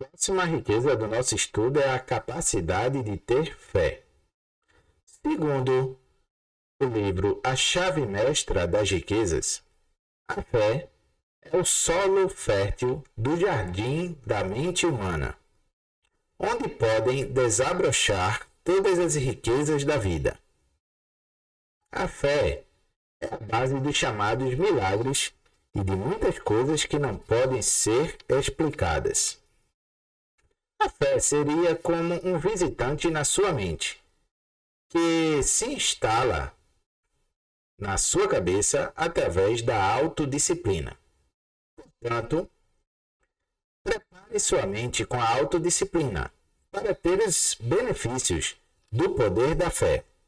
próxima riqueza do nosso estudo é a capacidade de ter fé. Segundo o livro A Chave Mestra das Riquezas, a fé é o solo fértil do jardim da mente humana, onde podem desabrochar todas as riquezas da vida. A fé é a base dos chamados milagres e de muitas coisas que não podem ser explicadas. A fé seria como um visitante na sua mente, que se instala na sua cabeça através da autodisciplina. Portanto, prepare sua mente com a autodisciplina para ter os benefícios do poder da fé.